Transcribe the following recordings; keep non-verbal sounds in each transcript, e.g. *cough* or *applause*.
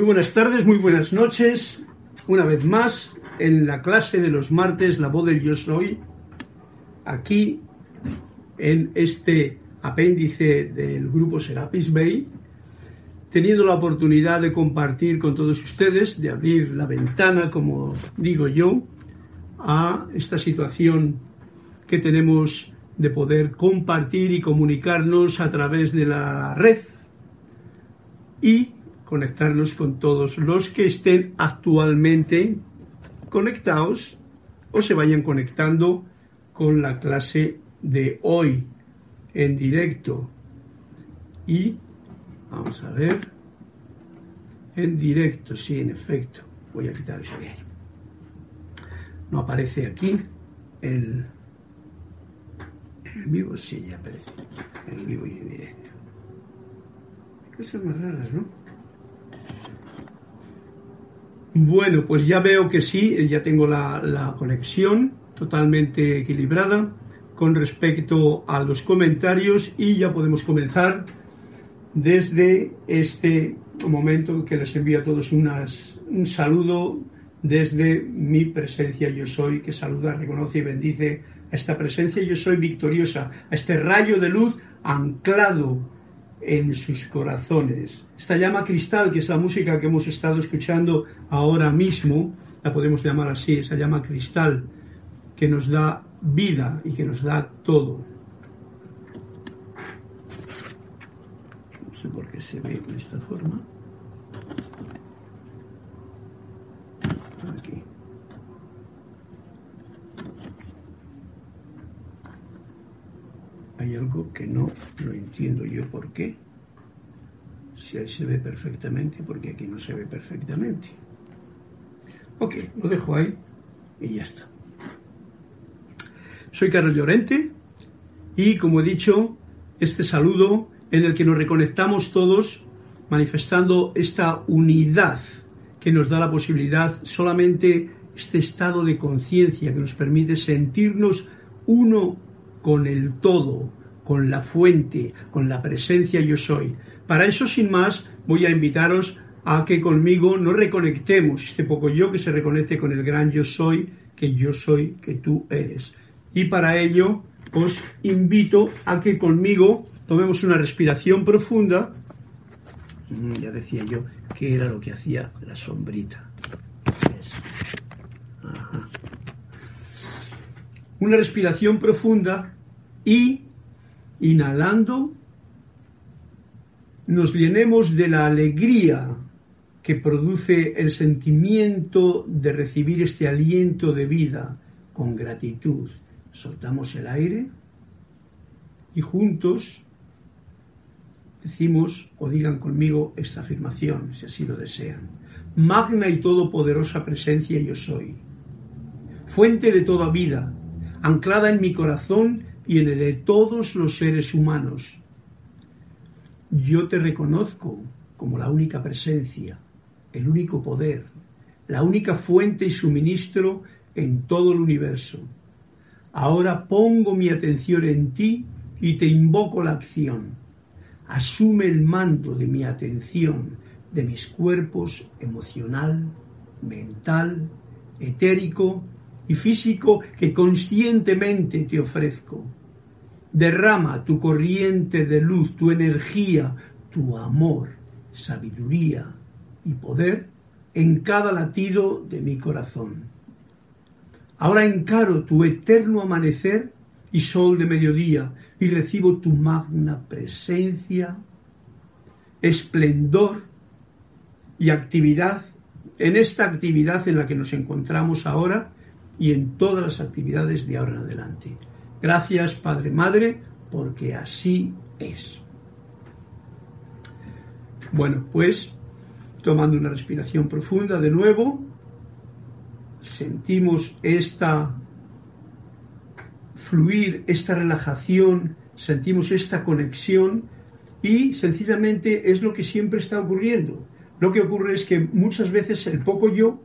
Muy buenas tardes, muy buenas noches. Una vez más, en la clase de los martes, la voz del yo soy, aquí en este apéndice del grupo Serapis Bay, teniendo la oportunidad de compartir con todos ustedes, de abrir la ventana, como digo yo, a esta situación que tenemos de poder compartir y comunicarnos a través de la red y conectarnos con todos los que estén actualmente conectados o se vayan conectando con la clase de hoy en directo. Y vamos a ver, en directo, sí, en efecto, voy a quitar eso de No aparece aquí el, el vivo, sí, ya aparece, en vivo y en directo. Cosas más raras, ¿no? Bueno, pues ya veo que sí, ya tengo la, conexión totalmente equilibrada con respecto a los comentarios y ya podemos comenzar desde este momento que les envío a todos un saludo desde mi presencia. Yo soy, que saluda, reconoce y bendice a esta presencia. Yo soy victoriosa, a este rayo de luz anclado en sus corazones. Esta llama cristal, que es la música que hemos estado escuchando ahora mismo, la podemos llamar así, esa llama cristal, que nos da vida y que nos da todo. No sé por qué se ve de esta forma. Aquí. Hay algo que no lo entiendo yo por qué. Si ahí se ve perfectamente, porque aquí no se ve perfectamente. Ok, lo dejo ahí y ya está. Soy Carlos Llorente y como he dicho, este saludo en el que nos reconectamos todos manifestando esta unidad que nos da la posibilidad solamente este estado de conciencia que nos permite sentirnos uno con el todo, con la fuente, con la presencia yo soy. Para eso, sin más, voy a invitaros a que conmigo nos reconectemos, este poco yo que se reconecte con el gran yo soy, que yo soy, que tú eres. Y para ello os invito a que conmigo tomemos una respiración profunda. Mm, ya decía yo que era lo que hacía la sombrita. Una respiración profunda y inhalando nos llenemos de la alegría que produce el sentimiento de recibir este aliento de vida con gratitud. Soltamos el aire y juntos decimos o digan conmigo esta afirmación, si así lo desean. Magna y todopoderosa presencia yo soy, fuente de toda vida, anclada en mi corazón y en el de todos los seres humanos. Yo te reconozco como la única presencia, el único poder, la única fuente y suministro en todo el universo. Ahora pongo mi atención en ti y te invoco la acción. Asume el mando de mi atención, de mis cuerpos emocional, mental, etérico y físico que conscientemente te ofrezco. Derrama tu corriente de luz, tu energía, tu amor, sabiduría y poder en cada latido de mi corazón. Ahora encaro tu eterno amanecer y sol de mediodía y recibo tu magna presencia, esplendor y actividad en esta actividad en la que nos encontramos ahora y en todas las actividades de ahora en adelante. Gracias, Padre Madre, porque así es. Bueno, pues tomando una respiración profunda de nuevo, sentimos esta fluir, esta relajación, sentimos esta conexión y sencillamente es lo que siempre está ocurriendo. Lo que ocurre es que muchas veces el poco yo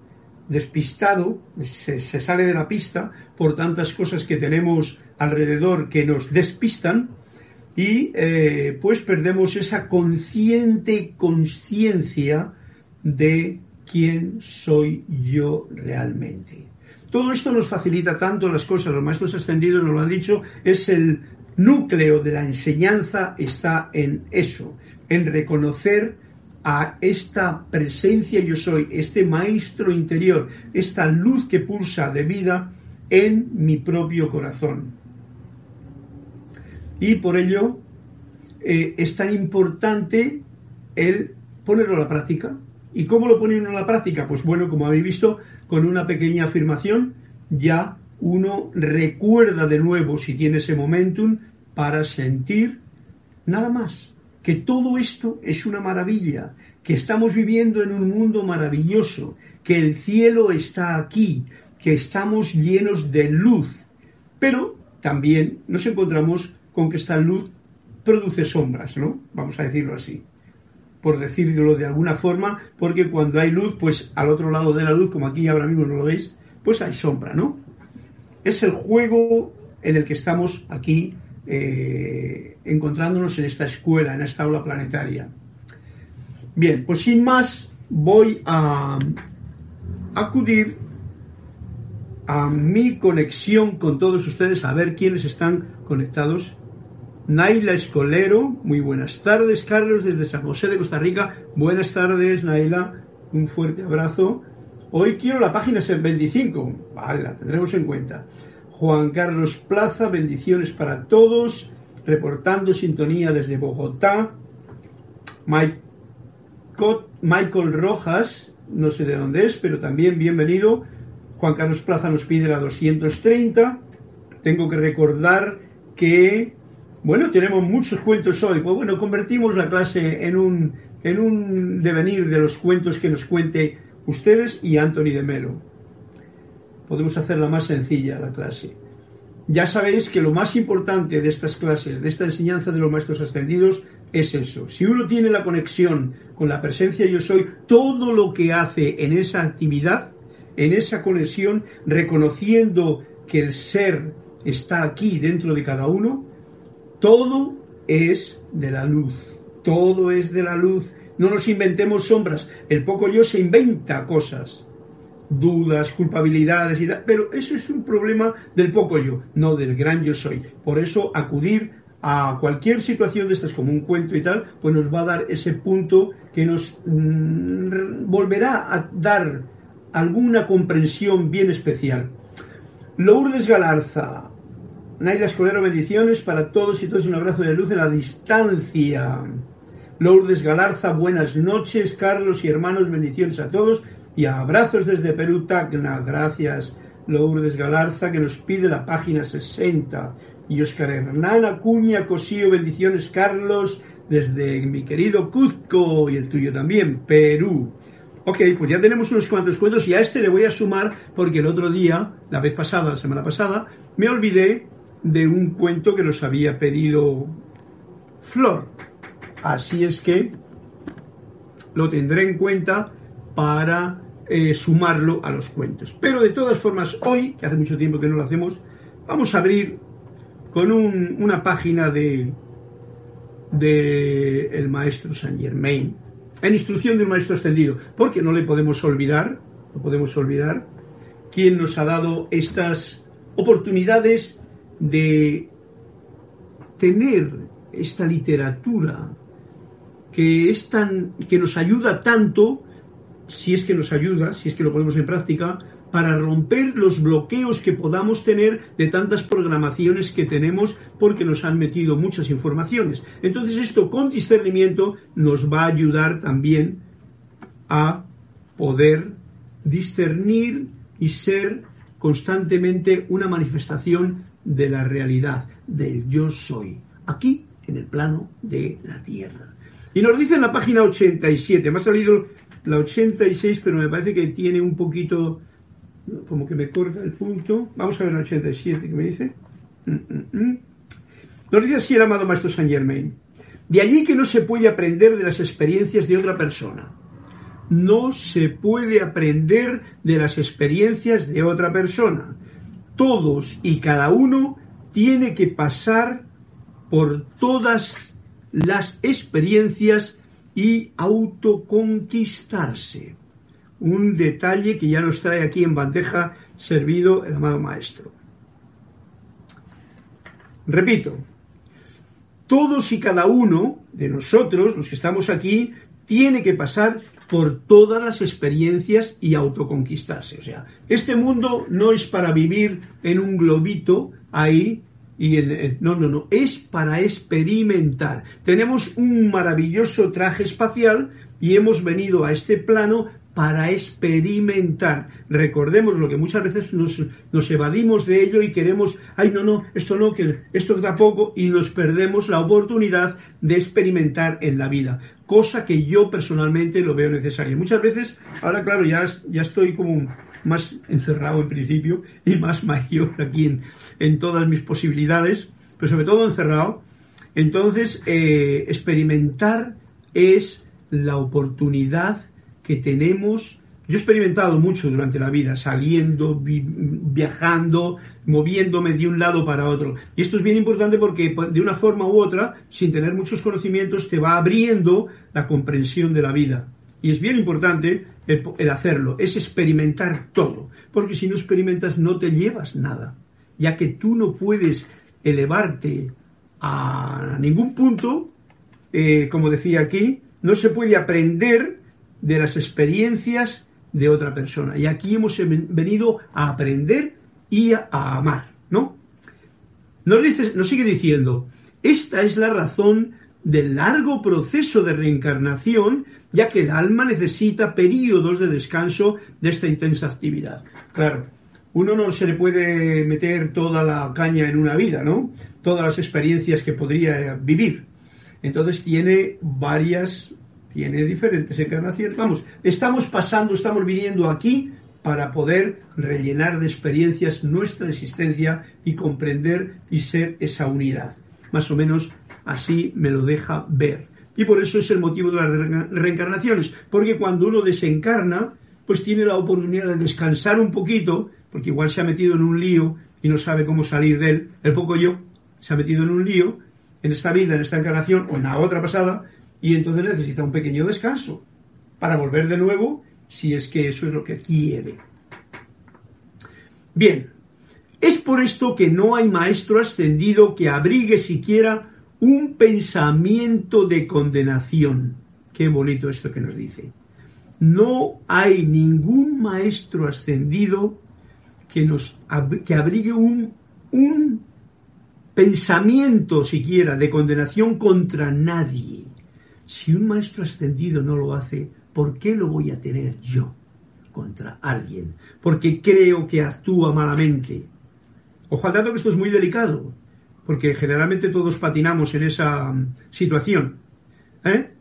despistado, se, sale de la pista por tantas cosas que tenemos alrededor que nos despistan y eh, pues perdemos esa consciente conciencia de quién soy yo realmente. Todo esto nos facilita tanto las cosas, los maestros ascendidos nos lo han dicho, es el núcleo de la enseñanza, está en eso, en reconocer a esta presencia yo soy, este maestro interior, esta luz que pulsa de vida en mi propio corazón. Y por ello eh, es tan importante el ponerlo a la práctica. ¿Y cómo lo pone uno a la práctica? Pues bueno, como habéis visto, con una pequeña afirmación ya uno recuerda de nuevo, si tiene ese momentum, para sentir nada más, que todo esto es una maravilla, que estamos viviendo en un mundo maravilloso, que el cielo está aquí, que estamos llenos de luz, pero también nos encontramos con que esta luz produce sombras, ¿no? Vamos a decirlo así por decirlo de alguna forma, porque cuando hay luz, pues al otro lado de la luz, como aquí ahora mismo no lo veis, pues hay sombra, ¿no? Es el juego en el que estamos aquí eh, encontrándonos en esta escuela, en esta aula planetaria. Bien, pues sin más, voy a acudir a mi conexión con todos ustedes, a ver quiénes están conectados Naila Escolero, muy buenas tardes. Carlos desde San José de Costa Rica, buenas tardes, Naila. Un fuerte abrazo. Hoy quiero la página 25. Vale, la tendremos en cuenta. Juan Carlos Plaza, bendiciones para todos. Reportando sintonía desde Bogotá. Michael Rojas, no sé de dónde es, pero también bienvenido. Juan Carlos Plaza nos pide la 230. Tengo que recordar que bueno, tenemos muchos cuentos hoy. Pues bueno, convertimos la clase en un, en un devenir de los cuentos que nos cuente ustedes y Anthony de Melo. Podemos hacerla más sencilla la clase. Ya sabéis que lo más importante de estas clases, de esta enseñanza de los maestros ascendidos, es eso. Si uno tiene la conexión con la presencia yo soy, todo lo que hace en esa actividad, en esa conexión, reconociendo que el ser está aquí dentro de cada uno, todo es de la luz, todo es de la luz. No nos inventemos sombras. El poco yo se inventa cosas, dudas, culpabilidades y tal, pero eso es un problema del poco yo, no del gran yo soy. Por eso acudir a cualquier situación de estas como un cuento y tal, pues nos va a dar ese punto que nos mm, volverá a dar alguna comprensión bien especial. Lourdes Galarza, Naila Escolero, bendiciones para todos y todos. Un abrazo de luz en la distancia. Lourdes Galarza, buenas noches. Carlos y hermanos, bendiciones a todos. Y abrazos desde Perú, Tacna. Gracias, Lourdes Galarza, que nos pide la página 60. Y Oscar Hernán Acuña Cosío, bendiciones, Carlos, desde mi querido Cuzco y el tuyo también, Perú. Ok, pues ya tenemos unos cuantos cuentos y a este le voy a sumar porque el otro día, la vez pasada, la semana pasada, me olvidé de un cuento que nos había pedido Flor. Así es que lo tendré en cuenta para eh, sumarlo a los cuentos. Pero de todas formas, hoy, que hace mucho tiempo que no lo hacemos, vamos a abrir con una página de, de el maestro Saint Germain, en instrucción de un maestro extendido, porque no le podemos olvidar, no podemos olvidar, quién nos ha dado estas oportunidades de tener esta literatura que es tan que nos ayuda tanto si es que nos ayuda, si es que lo ponemos en práctica, para romper los bloqueos que podamos tener de tantas programaciones que tenemos porque nos han metido muchas informaciones. Entonces esto con discernimiento nos va a ayudar también a poder discernir y ser constantemente una manifestación de la realidad, del yo soy, aquí en el plano de la Tierra. Y nos dice en la página 87, me ha salido la 86, pero me parece que tiene un poquito, como que me corta el punto. Vamos a ver la 87, ¿qué me dice? Mm, mm, mm. Nos dice así el amado Maestro Saint Germain. De allí que no se puede aprender de las experiencias de otra persona. No se puede aprender de las experiencias de otra persona todos y cada uno tiene que pasar por todas las experiencias y autoconquistarse. Un detalle que ya nos trae aquí en bandeja servido el amado maestro. Repito, todos y cada uno de nosotros, los que estamos aquí, tiene que pasar por todas las experiencias y autoconquistarse. O sea, este mundo no es para vivir en un globito ahí y en, no, no, no, es para experimentar. Tenemos un maravilloso traje espacial y hemos venido a este plano para experimentar. Recordemos lo que muchas veces nos, evadimos de ello y queremos, ay, no, no, esto no, que esto tampoco, y nos perdemos la oportunidad de experimentar en la vida, cosa que yo personalmente lo veo necesaria. Muchas veces, ahora claro, ya, ya estoy como más encerrado en principio y más mayor aquí en, todas mis posibilidades, pero sobre todo encerrado. Entonces, eh, experimentar es la oportunidad que tenemos. Yo he experimentado mucho durante la vida, saliendo, viajando, moviéndome de un lado para otro. Y esto es bien importante porque pues, de una forma u otra, sin tener muchos conocimientos, te va abriendo la comprensión de la vida. Y es bien importante el, hacerlo, es experimentar todo. Porque si no experimentas no te llevas nada. Ya que tú no puedes elevarte a ningún punto, eh, como decía aquí, no se puede aprender de las experiencias de otra persona. Y aquí hemos venido a aprender y a, amar, ¿no? Nos, dice, nos sigue diciendo, esta es la razón del largo proceso de reencarnación, ya que el alma necesita periodos de descanso de esta intensa actividad. Claro, uno no se le puede meter toda la caña en una vida, ¿no? Todas las experiencias que podría vivir. Entonces tiene varias tiene diferentes encarnaciones. Vamos, estamos pasando, estamos viniendo aquí para poder rellenar de experiencias nuestra existencia y comprender y ser esa unidad. Más o menos así me lo deja ver. Y por eso es el motivo de las reencarnaciones, porque cuando uno desencarna, pues tiene la oportunidad de descansar un poquito, porque igual se ha metido en un lío y no sabe cómo salir de él. El poco yo se ha metido en un lío en esta vida, en esta encarnación o en la otra pasada, y entonces necesita un pequeño descanso para volver de nuevo si es que eso es lo que quiere. Bien, es por esto que no hay maestro ascendido que abrigue siquiera un pensamiento de condenación. Qué bonito esto que nos dice. No hay ningún maestro ascendido que, nos, que abrigue un, un pensamiento siquiera de condenación contra nadie. Si un maestro ascendido no lo hace, ¿por qué lo voy a tener yo contra alguien? Porque creo que actúa malamente. Ojo al dato que esto es muy delicado, porque generalmente todos patinamos en esa mm, situación. ¿eh?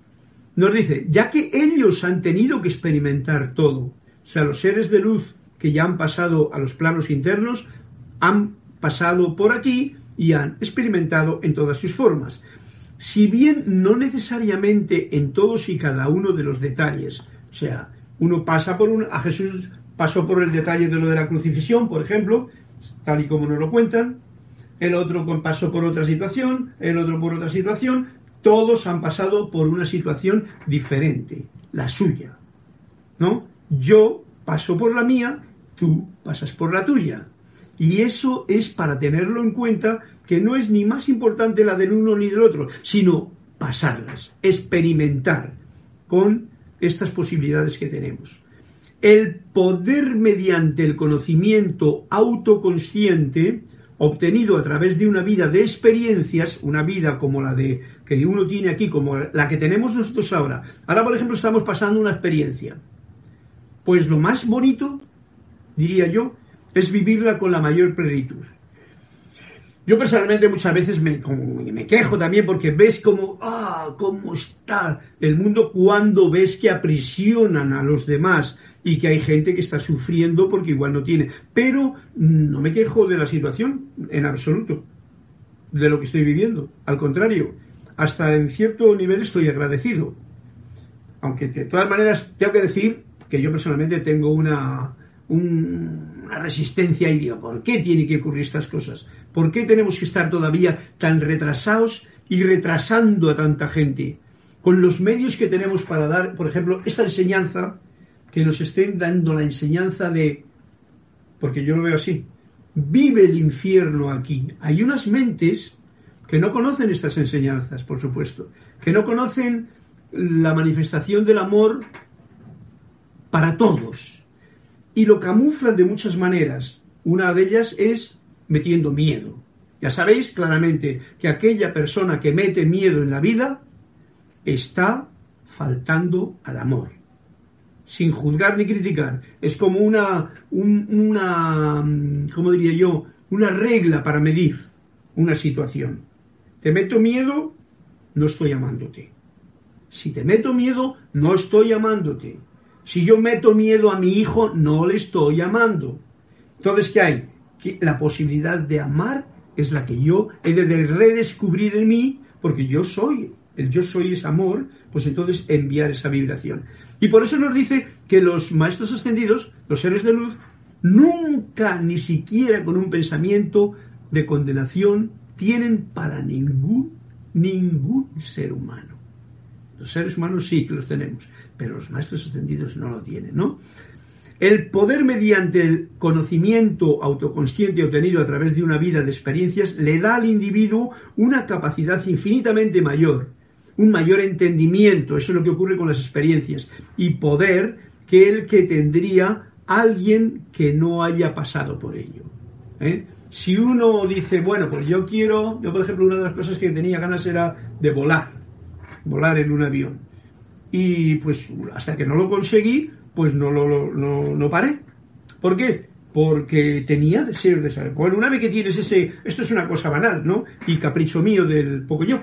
Nos dice, ya que ellos han tenido que experimentar todo, o sea, los seres de luz que ya han pasado a los planos internos, han pasado por aquí y han experimentado en todas sus formas si bien no necesariamente en todos y cada uno de los detalles. O sea, uno pasa por un, a Jesús pasó por el detalle de lo de la crucifixión, por ejemplo, tal y como nos lo cuentan, el otro pasó por otra situación, el otro por otra situación, todos han pasado por una situación diferente, la suya. ¿No? Yo paso por la mía, tú pasas por la tuya. Y eso es para tenerlo en cuenta que no es ni más importante la del uno ni del otro, sino pasarlas, experimentar con estas posibilidades que tenemos. El poder mediante el conocimiento autoconsciente obtenido a través de una vida de experiencias, una vida como la de que uno tiene aquí, como la que tenemos nosotros ahora. Ahora, por ejemplo, estamos pasando una experiencia. Pues lo más bonito, diría yo, es vivirla con la mayor plenitud. Yo personalmente muchas veces me, me quejo también porque ves cómo, ah, cómo está el mundo cuando ves que aprisionan a los demás y que hay gente que está sufriendo porque igual no tiene. Pero no me quejo de la situación en absoluto, de lo que estoy viviendo. Al contrario, hasta en cierto nivel estoy agradecido. Aunque de todas maneras tengo que decir que yo personalmente tengo una, una resistencia y digo, ¿por qué tiene que ocurrir estas cosas? ¿Por qué tenemos que estar todavía tan retrasados y retrasando a tanta gente? con los medios que tenemos para dar, por ejemplo, esta enseñanza, que nos estén dando la enseñanza de, porque yo lo veo así, vive el infierno aquí. Hay unas mentes que no conocen estas enseñanzas, por supuesto, que no conocen la manifestación del amor para todos y lo camuflan de muchas maneras. Una de ellas es metiendo miedo. Ya sabéis claramente que aquella persona que mete miedo en la vida está faltando al amor. Sin juzgar ni criticar. Es como una, una, ¿cómo diría yo? Una regla para medir una situación. Te meto miedo, no estoy amándote. Si te meto miedo, no estoy amándote. Si yo meto miedo a mi hijo, no le estoy amando. Entonces, ¿qué hay? Que la posibilidad de amar es la que yo he de redescubrir en mí, porque yo soy, el yo soy es amor, pues entonces enviar esa vibración. Y por eso nos dice que los maestros ascendidos, los seres de luz, nunca, ni siquiera con un pensamiento de condenación, tienen para ningún, ningún ser humano. Los seres humanos sí que los tenemos, pero los maestros ascendidos no lo tienen, ¿no? El poder mediante el conocimiento autoconsciente obtenido a través de una vida de experiencias le da al individuo una capacidad infinitamente mayor, un mayor entendimiento, eso es lo que ocurre con las experiencias, y poder que el que tendría alguien que no haya pasado por ello. ¿eh? Si uno dice, bueno, pues yo quiero, yo por ejemplo, una de las cosas que tenía ganas era de volar, volar en un avión. Y pues hasta que no lo conseguí, pues no lo no, no paré. ¿Por qué? Porque tenía deseos de saber. Bueno, una vez que tienes ese, esto es una cosa banal, ¿no? Y capricho mío del poco yo.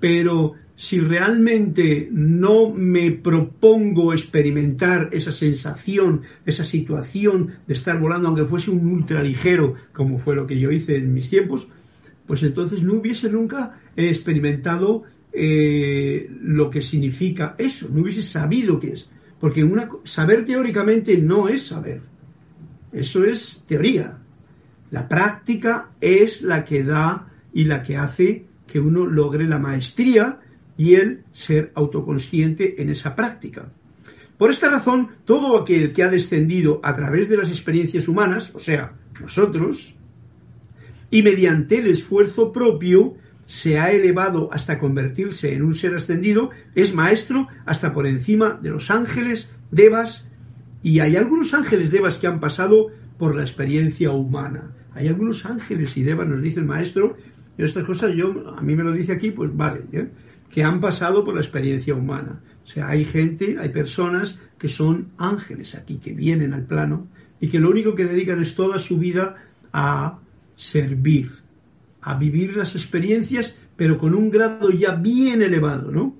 Pero si realmente no me propongo experimentar esa sensación, esa situación de estar volando, aunque fuese un ultra ligero, como fue lo que yo hice en mis tiempos, pues entonces no hubiese nunca experimentado eh, lo que significa eso, no hubiese sabido qué es. Porque una, saber teóricamente no es saber. Eso es teoría. La práctica es la que da y la que hace que uno logre la maestría y el ser autoconsciente en esa práctica. Por esta razón, todo aquel que ha descendido a través de las experiencias humanas, o sea, nosotros, y mediante el esfuerzo propio, se ha elevado hasta convertirse en un ser ascendido, es maestro hasta por encima de los ángeles, devas, y hay algunos ángeles devas que han pasado por la experiencia humana. Hay algunos ángeles y devas, nos dice el maestro, y estas cosas yo, a mí me lo dice aquí, pues vale, ¿eh? Que han pasado por la experiencia humana. O sea, hay gente, hay personas que son ángeles aquí, que vienen al plano y que lo único que dedican es toda su vida a servir, a vivir las experiencias, pero con un grado ya bien elevado, ¿no?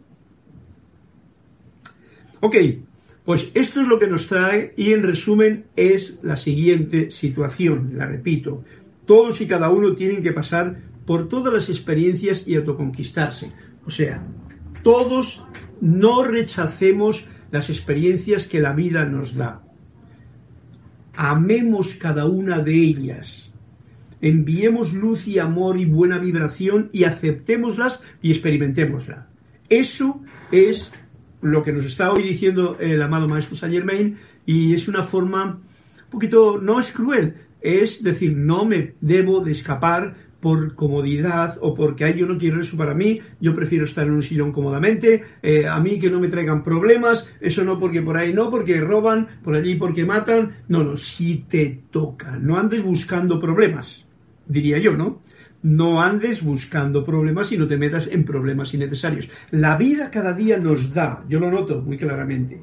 Ok, pues esto es lo que nos trae y en resumen es la siguiente situación, la repito, todos y cada uno tienen que pasar por todas las experiencias y autoconquistarse. O sea, todos no rechacemos las experiencias que la vida nos da. Amemos cada una de ellas enviemos luz y amor y buena vibración y aceptémoslas y experimentémosla. Eso es lo que nos está hoy diciendo el amado maestro Saint Germain y es una forma un poquito, no es cruel, es decir, no me debo de escapar por comodidad o porque ay, yo no quiero eso para mí, yo prefiero estar en un sillón cómodamente, eh, a mí que no me traigan problemas, eso no porque por ahí no, porque roban, por allí porque matan, no, no, si te toca, no andes buscando problemas, diría yo, ¿no? No andes buscando problemas y no te metas en problemas innecesarios. La vida cada día nos da, yo lo noto muy claramente,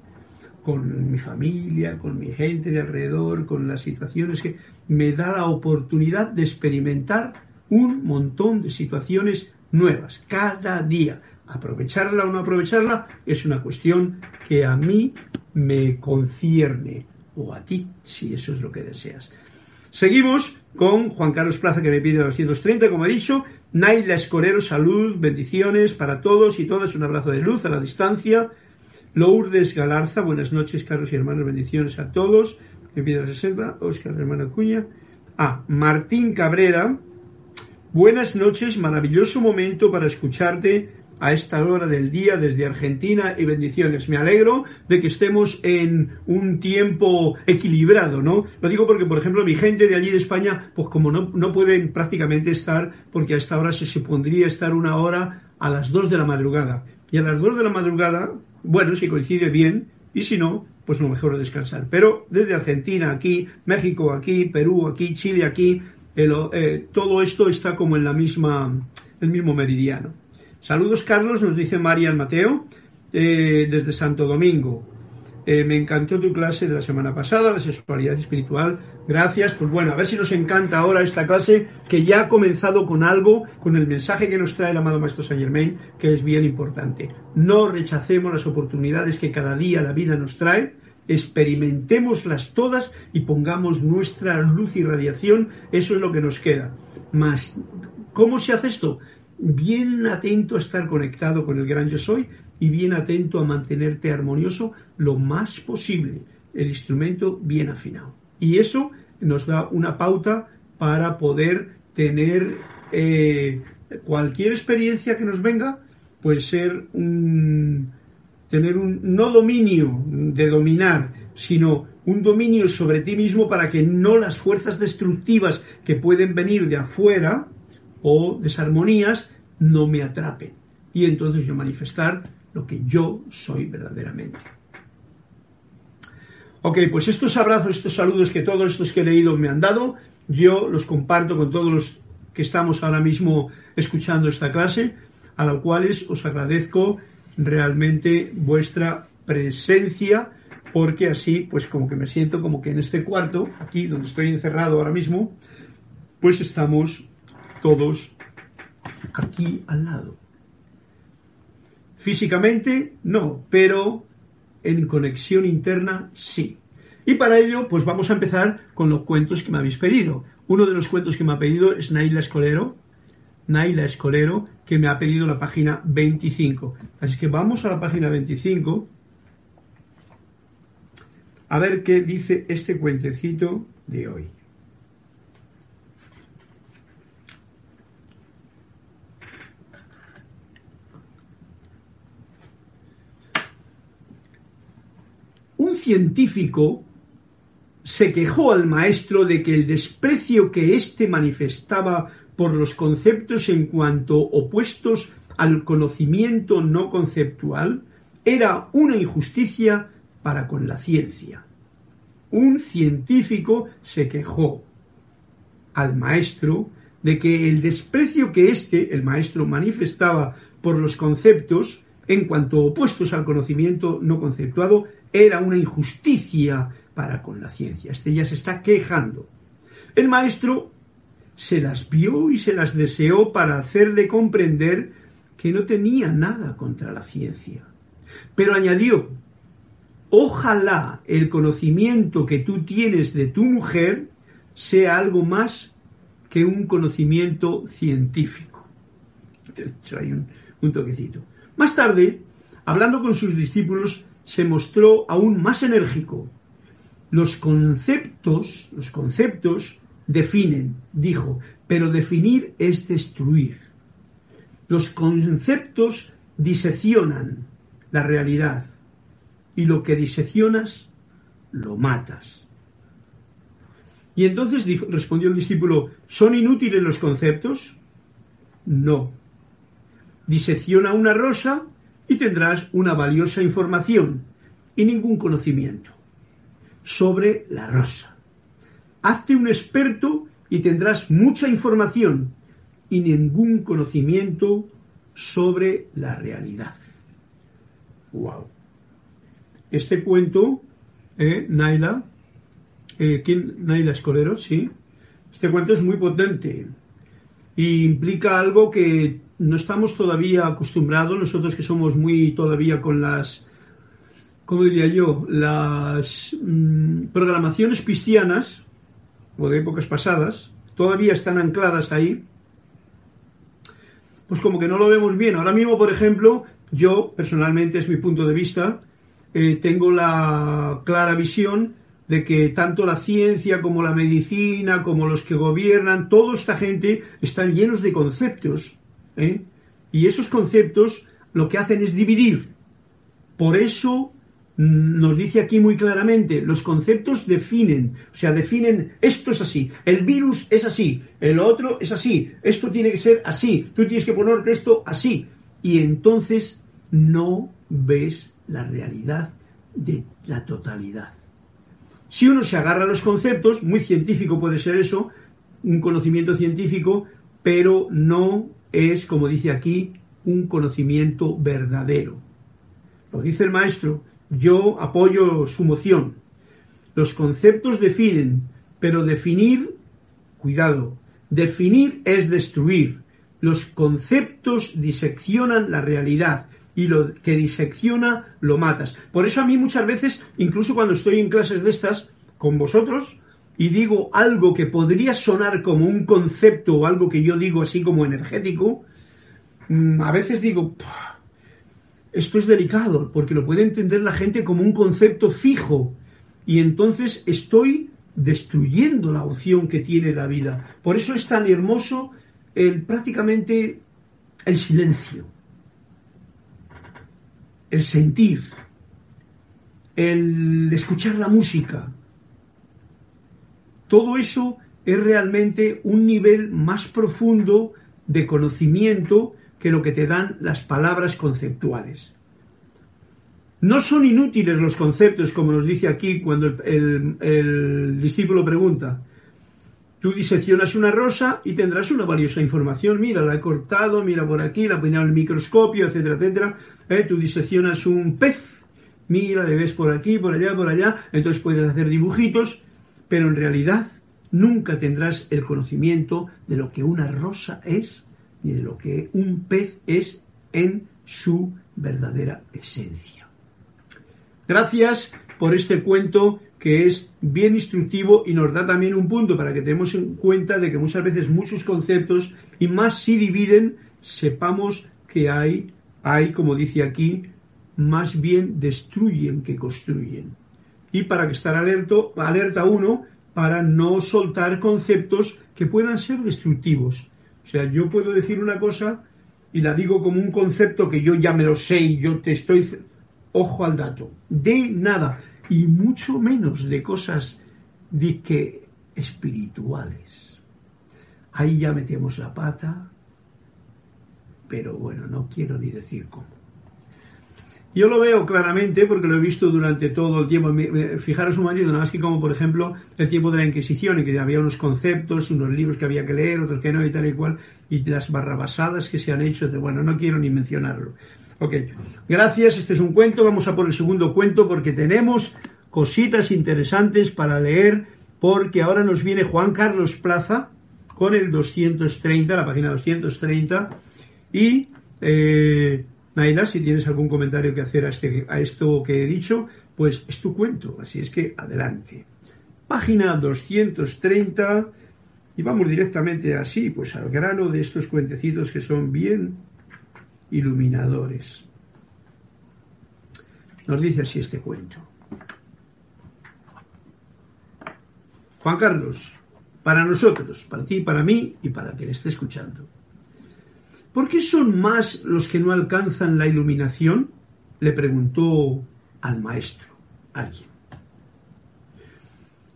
con mi familia, con mi gente de alrededor, con las situaciones que me da la oportunidad de experimentar un montón de situaciones nuevas cada día. Aprovecharla o no aprovecharla es una cuestión que a mí me concierne o a ti, si eso es lo que deseas. Seguimos con Juan Carlos Plaza que me pide 230, como he dicho. Naila Escorero, salud, bendiciones para todos y todas. Un abrazo de luz a la distancia. Lourdes Galarza, buenas noches, Carlos y hermanos, bendiciones a todos. Me pide 60. Oscar, hermano Cuña. Ah, Martín Cabrera. Buenas noches, maravilloso momento para escucharte a esta hora del día desde Argentina y bendiciones. Me alegro de que estemos en un tiempo equilibrado, ¿no? Lo digo porque, por ejemplo, mi gente de allí de España, pues como no, no pueden prácticamente estar, porque a esta hora se supondría estar una hora a las 2 de la madrugada. Y a las 2 de la madrugada, bueno, si coincide bien, y si no, pues lo mejor es descansar. Pero desde Argentina aquí, México aquí, Perú aquí, Chile aquí, eh, todo esto está como en la misma, el mismo meridiano. Saludos Carlos, nos dice Marian Mateo, eh, desde Santo Domingo. Eh, me encantó tu clase de la semana pasada, la sexualidad espiritual. Gracias. Pues bueno, a ver si nos encanta ahora esta clase que ya ha comenzado con algo, con el mensaje que nos trae el amado Maestro Saint Germain, que es bien importante. No rechacemos las oportunidades que cada día la vida nos trae. Experimentémoslas todas y pongamos nuestra luz y radiación. Eso es lo que nos queda. Más, ¿cómo se hace esto? Bien atento a estar conectado con el gran yo soy y bien atento a mantenerte armonioso lo más posible, el instrumento bien afinado. Y eso nos da una pauta para poder tener eh, cualquier experiencia que nos venga, puede ser un, tener un no dominio de dominar, sino un dominio sobre ti mismo para que no las fuerzas destructivas que pueden venir de afuera o desarmonías no me atrapen. Y entonces yo manifestar lo que yo soy verdaderamente. Ok, pues estos abrazos, estos saludos que todos estos que he leído me han dado, yo los comparto con todos los que estamos ahora mismo escuchando esta clase, a los cuales os agradezco realmente vuestra presencia, porque así, pues como que me siento como que en este cuarto, aquí donde estoy encerrado ahora mismo, pues estamos todos aquí al lado. Físicamente no, pero en conexión interna sí. Y para ello, pues vamos a empezar con los cuentos que me habéis pedido. Uno de los cuentos que me ha pedido es Naila Escolero, Naila Escolero, que me ha pedido la página 25. Así que vamos a la página 25 a ver qué dice este cuentecito de hoy. un científico se quejó al maestro de que el desprecio que éste manifestaba por los conceptos en cuanto opuestos al conocimiento no conceptual era una injusticia para con la ciencia. Un científico se quejó al maestro de que el desprecio que éste, el maestro, manifestaba por los conceptos en cuanto opuestos al conocimiento no conceptuado era una injusticia para con la ciencia. Este ya se está quejando. El maestro se las vio y se las deseó para hacerle comprender que no tenía nada contra la ciencia. Pero añadió, ojalá el conocimiento que tú tienes de tu mujer sea algo más que un conocimiento científico. hay un, un toquecito. Más tarde, hablando con sus discípulos, se mostró aún más enérgico. Los conceptos, los conceptos definen, dijo, pero definir es destruir. Los conceptos diseccionan la realidad y lo que diseccionas lo matas. Y entonces respondió el discípulo, ¿son inútiles los conceptos? No. Disecciona una rosa y tendrás una valiosa información y ningún conocimiento sobre la rosa. Hazte un experto y tendrás mucha información y ningún conocimiento sobre la realidad. Wow. Este cuento, eh, Naila, eh, ¿quién? Naila Escolero, sí. Este cuento es muy potente y implica algo que no estamos todavía acostumbrados, nosotros que somos muy todavía con las, ¿cómo diría yo?, las mm, programaciones cristianas, o de épocas pasadas, todavía están ancladas ahí, pues como que no lo vemos bien. Ahora mismo, por ejemplo, yo personalmente, es mi punto de vista, eh, tengo la clara visión de que tanto la ciencia como la medicina, como los que gobiernan, toda esta gente están llenos de conceptos ¿eh? Y esos conceptos lo que hacen es dividir. Por eso nos dice aquí muy claramente, los conceptos definen, o sea, definen esto es así, el virus es así, el otro es así, esto tiene que ser así, tú tienes que ponerte esto así. Y entonces no ves la realidad de la totalidad. Si uno se agarra a los conceptos, muy científico puede ser eso, un conocimiento científico, pero no es, como dice aquí, un conocimiento verdadero. Lo dice el maestro, yo apoyo su moción. Los conceptos definen, pero definir, cuidado, definir es destruir. Los conceptos diseccionan la realidad y lo que disecciona lo matas. Por eso a mí muchas veces, incluso cuando estoy en clases de estas con vosotros, y digo algo que podría sonar como un concepto o algo que yo digo así como energético, mm, a veces digo, esto es delicado, porque lo puede entender la gente como un concepto fijo, y entonces estoy destruyendo la opción que tiene la vida. Por eso es tan hermoso el prácticamente el silencio, el sentir, el escuchar la música, todo eso es realmente un nivel más profundo de conocimiento que lo que te dan las palabras conceptuales. No son inútiles los conceptos, como nos dice aquí cuando el, discípulo pregunta. Tú diseccionas una rosa y tendrás una valiosa información. Mira, la he cortado, mira por aquí, la he en el microscopio, etcétera, etcétera. Eh, tú diseccionas un pez, mira, le ves por aquí, por allá, por allá. Entonces puedes hacer dibujitos pero en realidad nunca tendrás el conocimiento de lo que una rosa es ni de lo que un pez es en su verdadera esencia. Gracias por este cuento que es bien instructivo y nos da también un punto para que tengamos en cuenta de que muchas veces muchos conceptos, y más si dividen, sepamos que hay, hay, como dice aquí, más bien destruyen que construyen y para que estar alerto, alerta uno para no soltar conceptos que puedan ser destructivos. O sea, yo puedo decir una cosa y la digo como un concepto que yo ya me lo sé y yo te estoy... Ojo al dato. De nada. Y mucho menos de cosas de que espirituales. Ahí ya metemos la pata, pero bueno, no quiero ni decir cómo. Yo lo veo claramente porque lo he visto durante todo el tiempo. Fijaros un marido, nada más que como por ejemplo el tiempo de la Inquisición, en que había unos conceptos, unos libros que había que leer, otros que no y tal y cual, y las barrabasadas que se han hecho. De, bueno, no quiero ni mencionarlo. Ok, gracias. Este es un cuento. Vamos a por el segundo cuento porque tenemos cositas interesantes para leer, porque ahora nos viene Juan Carlos Plaza con el 230, la página 230, y. Eh, Naila, si tienes algún comentario que hacer a, este, a esto que he dicho, pues es tu cuento, así es que adelante. Página 230 y vamos directamente así, pues al grano de estos cuentecitos que son bien iluminadores. Nos dice así este cuento. Juan Carlos, para nosotros, para ti, para mí y para quien esté escuchando. ¿Por qué son más los que no alcanzan la iluminación? le preguntó al maestro, alguien.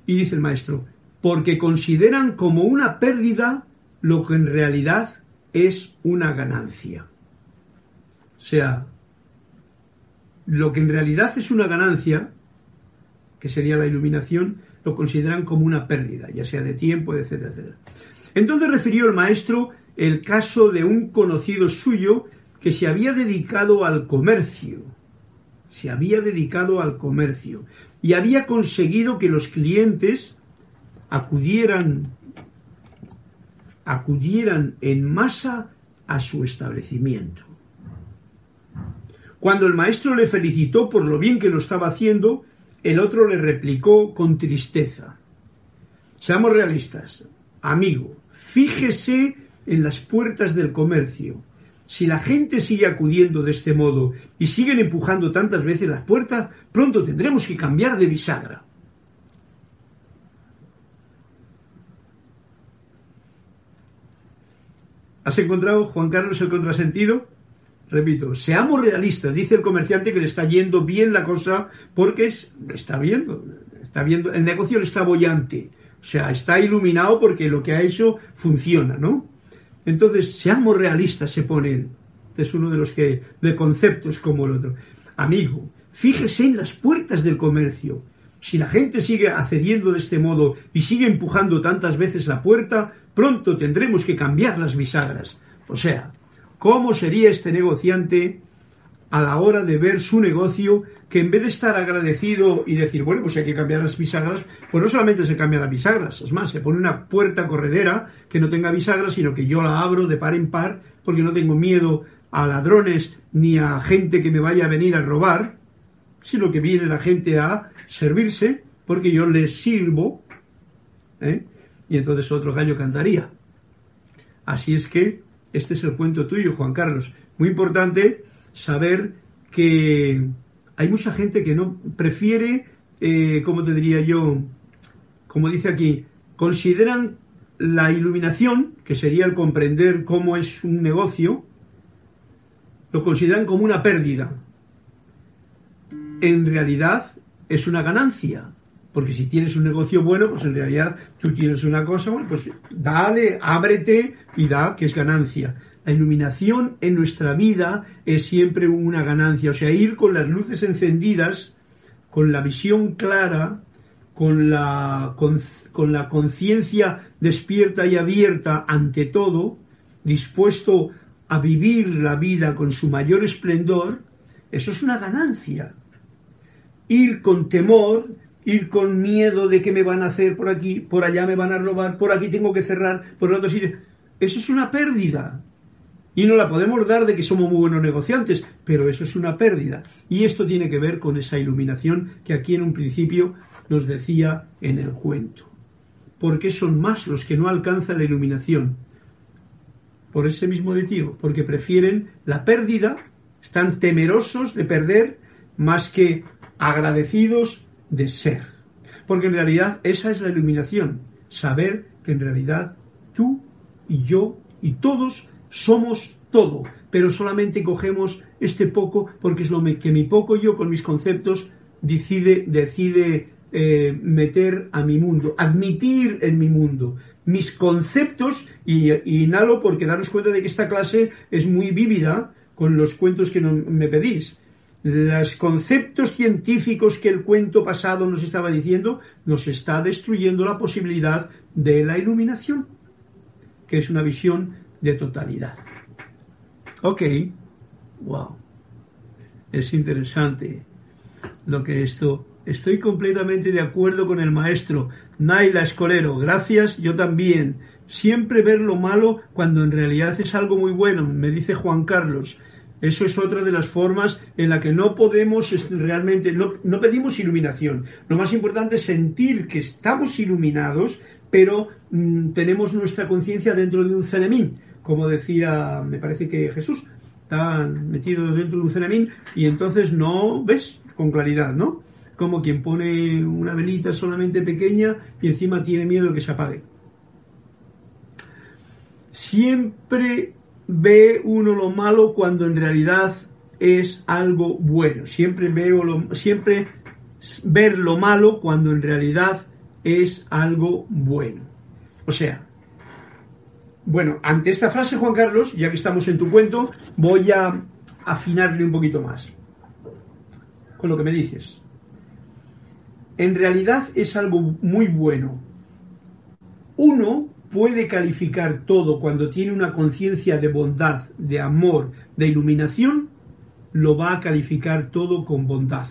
Y dice el maestro, porque consideran como una pérdida lo que en realidad es una ganancia. O sea, lo que en realidad es una ganancia, que sería la iluminación, lo consideran como una pérdida, ya sea de tiempo, etcétera, etcétera. Entonces refirió el maestro el caso de un conocido suyo que se había dedicado al comercio, se había dedicado al comercio y había conseguido que los clientes acudieran acudieran en masa a su establecimiento. Cuando el maestro le felicitó por lo bien que lo estaba haciendo, el otro le replicó con tristeza. Seamos realistas, amigo, fíjese en las puertas del comercio. Si la gente sigue acudiendo de este modo y siguen empujando tantas veces las puertas, pronto tendremos que cambiar de bisagra. ¿Has encontrado, Juan Carlos, el contrasentido? repito, seamos realistas, dice el comerciante que le está yendo bien la cosa porque está viendo, está viendo, el negocio le está bollante, o sea, está iluminado porque lo que ha hecho funciona, ¿no? Entonces, seamos realistas, se pone Este es uno de los que, de conceptos como el otro. Amigo, fíjese en las puertas del comercio. Si la gente sigue accediendo de este modo y sigue empujando tantas veces la puerta, pronto tendremos que cambiar las bisagras. O sea, ¿cómo sería este negociante a la hora de ver su negocio que en vez de estar agradecido y decir, bueno, pues hay que cambiar las bisagras, pues no solamente se cambian las bisagras, es más, se pone una puerta corredera que no tenga bisagras, sino que yo la abro de par en par porque no tengo miedo a ladrones ni a gente que me vaya a venir a robar, sino que viene la gente a servirse porque yo les sirvo, ¿eh? y entonces otro gallo cantaría. Así es que este es el cuento tuyo, Juan Carlos. Muy importante saber que hay mucha gente que no prefiere, eh, como te diría yo, como dice aquí, consideran la iluminación, que sería el comprender cómo es un negocio, lo consideran como una pérdida. En realidad es una ganancia, porque si tienes un negocio bueno, pues en realidad tú tienes una cosa, bueno, pues dale, ábrete y da, que es ganancia. La iluminación en nuestra vida es siempre una ganancia, o sea, ir con las luces encendidas, con la visión clara, con la, con, la conciencia despierta y abierta ante todo, dispuesto a vivir la vida con su mayor esplendor, eso es una ganancia. Ir con temor, ir con miedo de que me van a hacer por aquí, por allá me van a robar, por aquí tengo que cerrar, por el otro sitio, eso es una pérdida y no la podemos dar de que somos muy buenos negociantes, pero eso es una pérdida. Y esto tiene que ver con esa iluminación que aquí en un principio nos decía en el cuento. ¿Por qué son más los que no alcanzan la iluminación? Por ese mismo motivo, porque prefieren la pérdida, están temerosos de perder más que agradecidos de ser. Porque en realidad esa es la iluminación, saber que en realidad tú y yo y todos somos todo, pero solamente cogemos este poco porque es lo que mi poco yo con mis conceptos decide, decide eh, meter a mi mundo, admitir en mi mundo. Mis conceptos, y, inhalo porque daros cuenta de que esta clase es muy vívida con los cuentos que me pedís. Los conceptos científicos que el cuento pasado nos estaba diciendo nos está destruyendo la posibilidad de la iluminación, que es una visión de totalidad. Ok, wow. Es interesante lo que esto... Estoy completamente de acuerdo con el maestro Naila Escolero. Gracias, yo también. Siempre ver lo malo cuando en realidad es algo muy bueno, me dice Juan Carlos. Eso es otra de las formas en la que no podemos realmente, no, no pedimos iluminación. Lo más importante es sentir que estamos iluminados, pero mm, tenemos nuestra conciencia dentro de un cenemín como decía, me parece que Jesús, está metido dentro de un cenamín y entonces no ves con claridad, ¿no? Como quien pone una velita solamente pequeña y encima tiene miedo que se apague. Siempre ve uno lo malo cuando en realidad es algo bueno. Siempre veo siempre ver lo malo cuando en realidad es algo bueno. O sea, bueno, ante esta frase, Juan Carlos, ya que estamos en tu cuento, voy a afinarle un poquito más con lo que me dices. En realidad es algo muy bueno. Uno puede calificar todo cuando tiene una conciencia de bondad, de amor, de iluminación, lo va a calificar todo con bondad.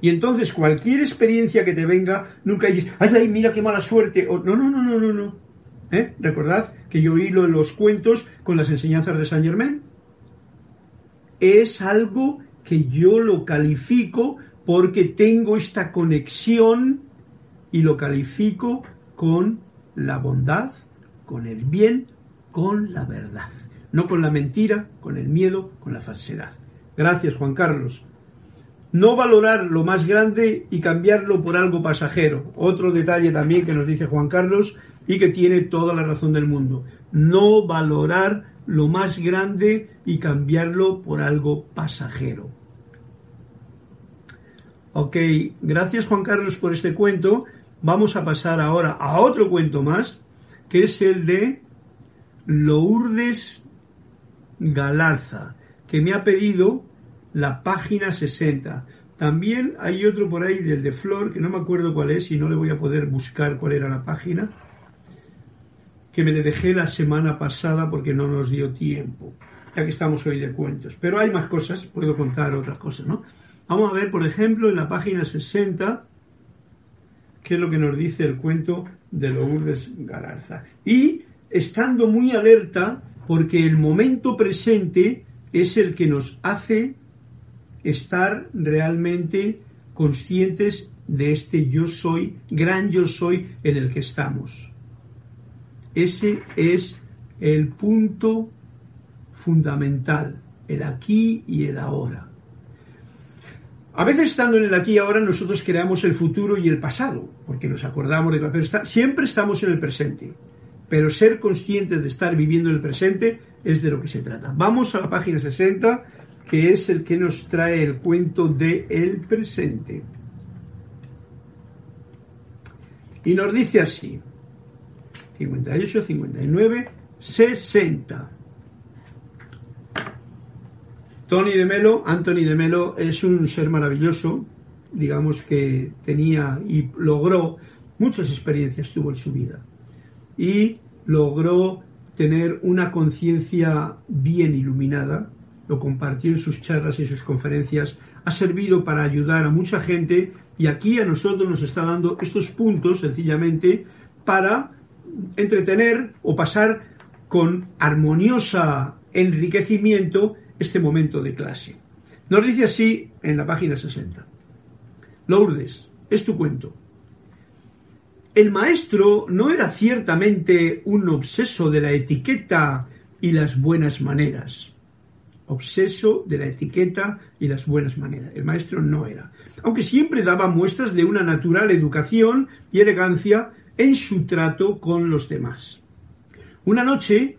Y entonces cualquier experiencia que te venga, nunca dices, ay, ay, mira qué mala suerte. O, no, no, no, no, no, no. ¿Eh? Recordad que yo hilo los cuentos con las enseñanzas de Saint Germain. Es algo que yo lo califico porque tengo esta conexión y lo califico con la bondad, con el bien, con la verdad. No con la mentira, con el miedo, con la falsedad. Gracias, Juan Carlos. No valorar lo más grande y cambiarlo por algo pasajero. Otro detalle también que nos dice Juan Carlos y que tiene toda la razón del mundo. No valorar lo más grande y cambiarlo por algo pasajero. Ok, gracias Juan Carlos por este cuento. Vamos a pasar ahora a otro cuento más, que es el de Lourdes Galarza, que me ha pedido la página 60. También hay otro por ahí del de Flor, que no me acuerdo cuál es y no le voy a poder buscar cuál era la página, que me le dejé la semana pasada porque no nos dio tiempo, ya que estamos hoy de cuentos. Pero hay más cosas, puedo contar otras cosas, ¿no? Vamos a ver, por ejemplo, en la página 60, qué es lo que nos dice el cuento de Lourdes Galarza. Y estando muy alerta, porque el momento presente es el que nos hace estar realmente conscientes de este yo soy, gran yo soy en el que estamos. Ese es el punto fundamental, el aquí y el ahora. A veces estando en el aquí y ahora nosotros creamos el futuro y el pasado, porque nos acordamos de pero siempre estamos en el presente. Pero ser conscientes de estar viviendo en el presente es de lo que se trata. Vamos a la página 60 que es el que nos trae el cuento de el presente. Y nos dice así, 58, 59, 60. Tony de Melo, Anthony de Melo es un ser maravilloso, digamos que tenía y logró muchas experiencias tuvo en su vida y logró tener una conciencia bien iluminada lo compartió en sus charlas y sus conferencias, ha servido para ayudar a mucha gente y aquí a nosotros nos está dando estos puntos sencillamente para entretener o pasar con armoniosa enriquecimiento este momento de clase. Nos dice así en la página 60. Lourdes, es tu cuento. El maestro no era ciertamente un obseso de la etiqueta y las buenas maneras obseso de la etiqueta y las buenas maneras. El maestro no era. Aunque siempre daba muestras de una natural educación y elegancia en su trato con los demás. Una noche,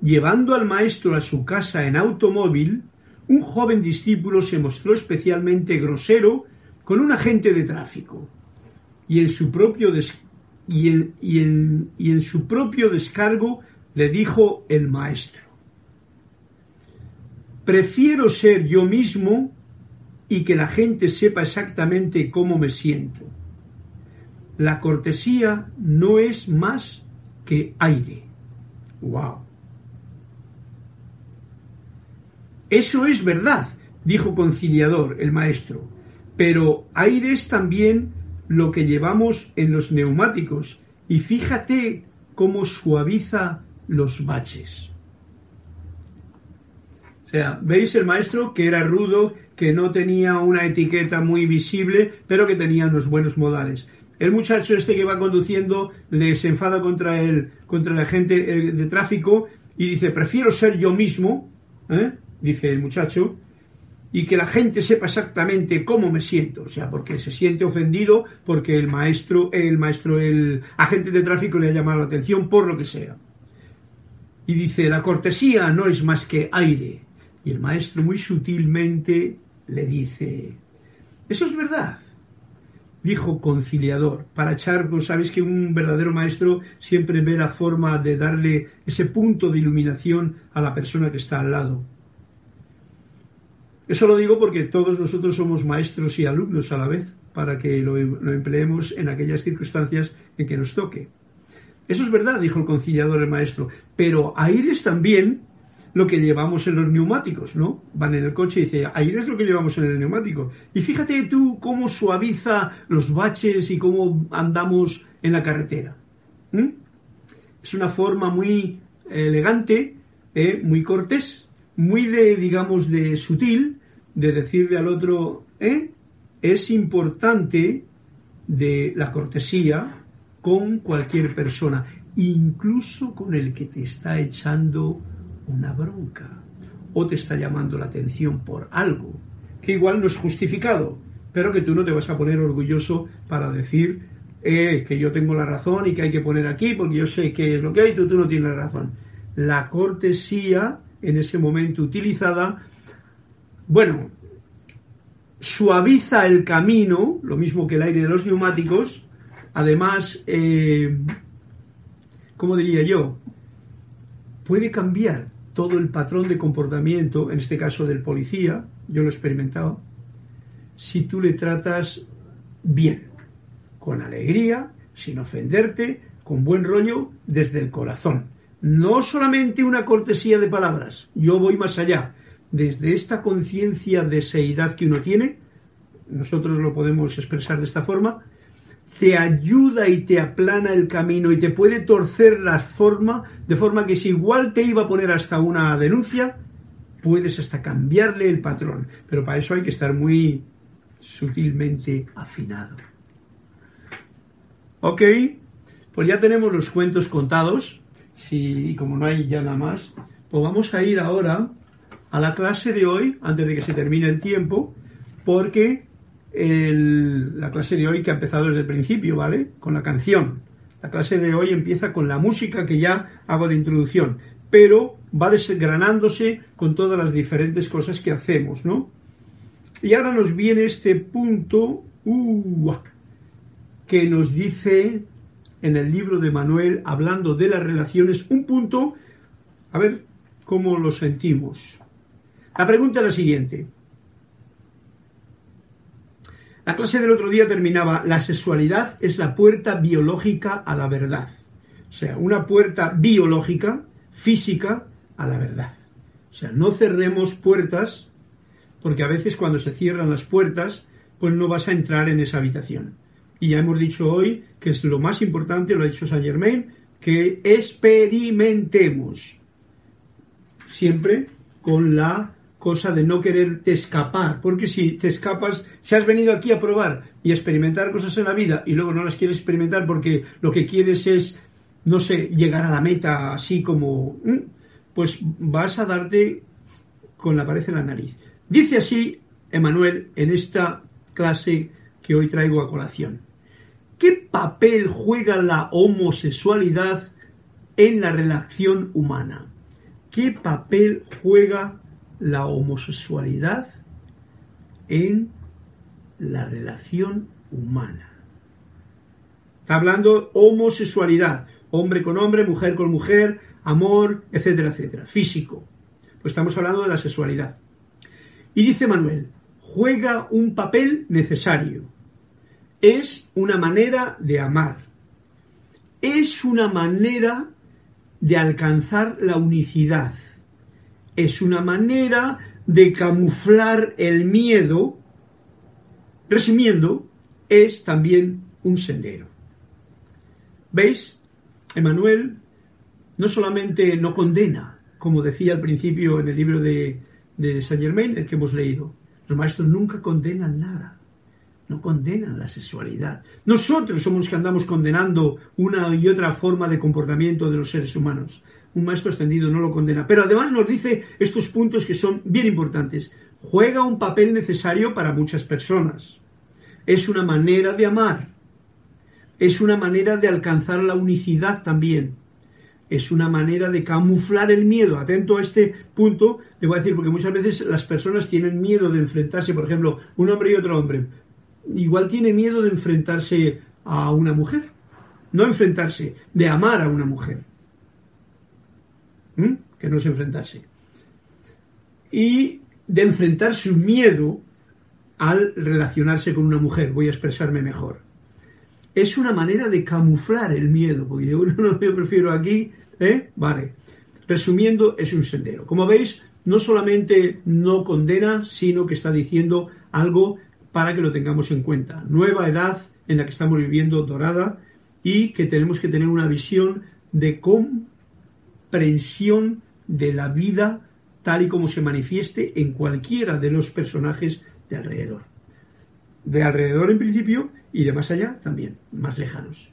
llevando al maestro a su casa en automóvil, un joven discípulo se mostró especialmente grosero con un agente de tráfico y en su propio, y en su propio descargo le dijo el maestro Prefiero ser yo mismo y que la gente sepa exactamente cómo me siento. La cortesía no es más que aire. ¡Wow! Eso es verdad, dijo conciliador el maestro, pero aire es también lo que llevamos en los neumáticos y fíjate cómo suaviza los baches sea, veis el maestro que era rudo, que no tenía una etiqueta muy visible, pero que tenía unos buenos modales. El muchacho este que va conduciendo le se enfada contra el, contra la gente eh, de tráfico y dice, prefiero ser yo mismo, ¿eh? dice el muchacho, y que la gente sepa exactamente cómo me siento, o sea, porque se siente ofendido porque el maestro, el maestro, el agente de tráfico le ha llamado la atención por lo que sea. Y dice, la cortesía no es más que aire, y el maestro muy sutilmente le dice, eso es verdad, dijo conciliador. Para Charco, sabéis que un verdadero maestro siempre ve la forma de darle ese punto de iluminación a la persona que está al lado. Eso lo digo porque todos nosotros somos maestros y alumnos a la vez, para que lo, lo empleemos en aquellas circunstancias en que nos toque. Eso es verdad, dijo el conciliador el maestro, pero Aires también lo que llevamos en los neumáticos, ¿no? Van en el coche y dice, aire es lo que llevamos en el neumático. Y fíjate tú cómo suaviza los baches y cómo andamos en la carretera. Es una forma muy elegante, ¿eh? muy cortés, muy de, digamos, de sutil, de decirle al otro, ¿eh? es importante de la cortesía con cualquier persona, incluso con el que te está echando una bronca o te está llamando la atención por algo que igual no es justificado, pero que tú no te vas a poner orgulloso para decir eh, que yo tengo la razón y que hay que poner aquí porque yo sé que es lo que hay, tú, tú no tienes la razón. la cortesía en ese momento utilizada, bueno, suaviza el camino, lo mismo que el aire de los neumáticos, además, eh, ¿cómo diría yo? Puede cambiar todo el patrón de comportamiento, en este caso del policía, yo lo he experimentado, si tú le tratas bien, con alegría, sin ofenderte, con buen rollo, desde el corazón. No solamente una cortesía de palabras, yo voy más allá. Desde esta conciencia de seidad que uno tiene, nosotros lo podemos expresar de esta forma, te ayuda y te aplana el camino y te puede torcer la forma, de forma que si igual te iba a poner hasta una denuncia, puedes hasta cambiarle el patrón. Pero para eso hay que estar muy sutilmente afinado. Ok, pues ya tenemos los cuentos contados. Si, como no hay ya nada más, pues vamos a ir ahora a la clase de hoy, antes de que se termine el tiempo, porque la clase de hoy que ha empezado desde el principio, ¿vale? Con la canción. La clase de hoy empieza con la música que ya hago de introducción, pero va desgranándose con todas las diferentes cosas que hacemos, ¿no? Y ahora nos viene este punto uh, que nos dice en el libro de Manuel, hablando de las relaciones, un punto, a ver cómo lo sentimos. La pregunta es la siguiente. La clase del otro día terminaba, la sexualidad es la puerta biológica a la verdad. O sea, una puerta biológica, física, a la verdad. O sea, no cerremos puertas, porque a veces cuando se cierran las puertas, pues no vas a entrar en esa habitación. Y ya hemos dicho hoy que es lo más importante, lo ha dicho Saint Germain, que experimentemos. Siempre con la cosa de no quererte escapar, porque si te escapas, si has venido aquí a probar y experimentar cosas en la vida y luego no las quieres experimentar porque lo que quieres es, no sé, llegar a la meta así como, pues vas a darte con la pared en la nariz. Dice así Emanuel en esta clase que hoy traigo a colación. ¿Qué papel juega la homosexualidad en la relación humana? ¿Qué papel juega la homosexualidad en la relación humana. Está hablando homosexualidad, hombre con hombre, mujer con mujer, amor, etcétera, etcétera, físico. Pues estamos hablando de la sexualidad. Y dice Manuel, juega un papel necesario. Es una manera de amar. Es una manera de alcanzar la unicidad es una manera de camuflar el miedo, resumiendo, es también un sendero. ¿Veis? Emanuel no solamente no condena, como decía al principio en el libro de, de Saint Germain, el que hemos leído, los maestros nunca condenan nada, no condenan la sexualidad. Nosotros somos los que andamos condenando una y otra forma de comportamiento de los seres humanos un maestro ascendido no lo condena. Pero además nos dice estos puntos que son bien importantes. Juega un papel necesario para muchas personas. Es una manera de amar. Es una manera de alcanzar la unicidad también. Es una manera de camuflar el miedo. Atento a este punto, le voy a decir, porque muchas veces las personas tienen miedo de enfrentarse, por ejemplo, un hombre y otro hombre. Igual tiene miedo de enfrentarse a una mujer. No enfrentarse, de amar a una mujer que no se enfrentase. Y de enfrentar su miedo al relacionarse con una mujer, voy a expresarme mejor. Es una manera de camuflar el miedo, porque *laughs* yo prefiero aquí, ¿eh? Vale. Resumiendo, es un sendero. Como veis, no solamente no condena, sino que está diciendo algo para que lo tengamos en cuenta. Nueva edad en la que estamos viviendo dorada y que tenemos que tener una visión de cómo comprensión de la vida tal y como se manifieste en cualquiera de los personajes de alrededor. De alrededor en principio y de más allá también, más lejanos.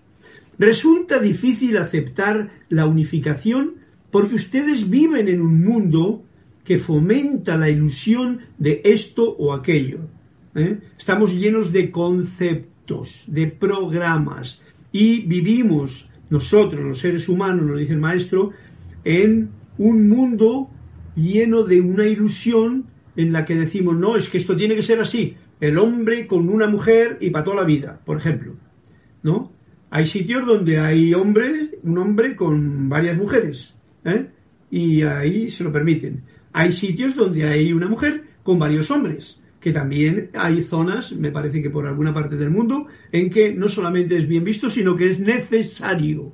Resulta difícil aceptar la unificación porque ustedes viven en un mundo que fomenta la ilusión de esto o aquello. ¿eh? Estamos llenos de conceptos, de programas y vivimos nosotros, los seres humanos, nos dice el maestro, en un mundo lleno de una ilusión en la que decimos, no, es que esto tiene que ser así, el hombre con una mujer y para toda la vida, por ejemplo, ¿no? Hay sitios donde hay hombres, un hombre con varias mujeres, ¿eh? y ahí se lo permiten. Hay sitios donde hay una mujer con varios hombres, que también hay zonas, me parece que por alguna parte del mundo, en que no solamente es bien visto, sino que es necesario.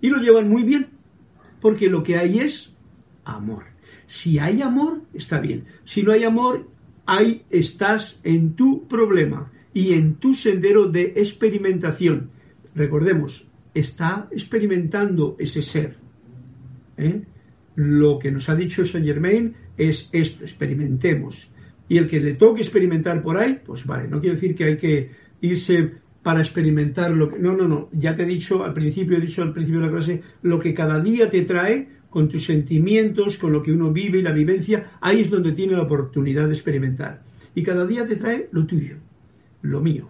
Y lo llevan muy bien, porque lo que hay es amor. Si hay amor, está bien. Si no hay amor, ahí estás en tu problema y en tu sendero de experimentación. Recordemos, está experimentando ese ser. ¿eh? Lo que nos ha dicho Saint Germain es esto, experimentemos. Y el que le toque experimentar por ahí, pues vale, no quiere decir que hay que irse para experimentar lo que... No, no, no, ya te he dicho al principio, he dicho al principio de la clase, lo que cada día te trae con tus sentimientos, con lo que uno vive y la vivencia, ahí es donde tiene la oportunidad de experimentar. Y cada día te trae lo tuyo, lo mío.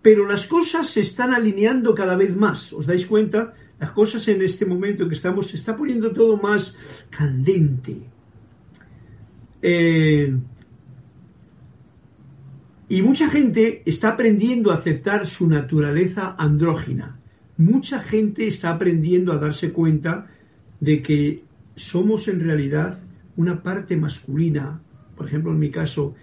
Pero las cosas se están alineando cada vez más. ¿Os dais cuenta? Las cosas en este momento que estamos se está poniendo todo más candente. Eh, y mucha gente está aprendiendo a aceptar su naturaleza andrógina. Mucha gente está aprendiendo a darse cuenta de que somos en realidad una parte masculina, por ejemplo en mi caso,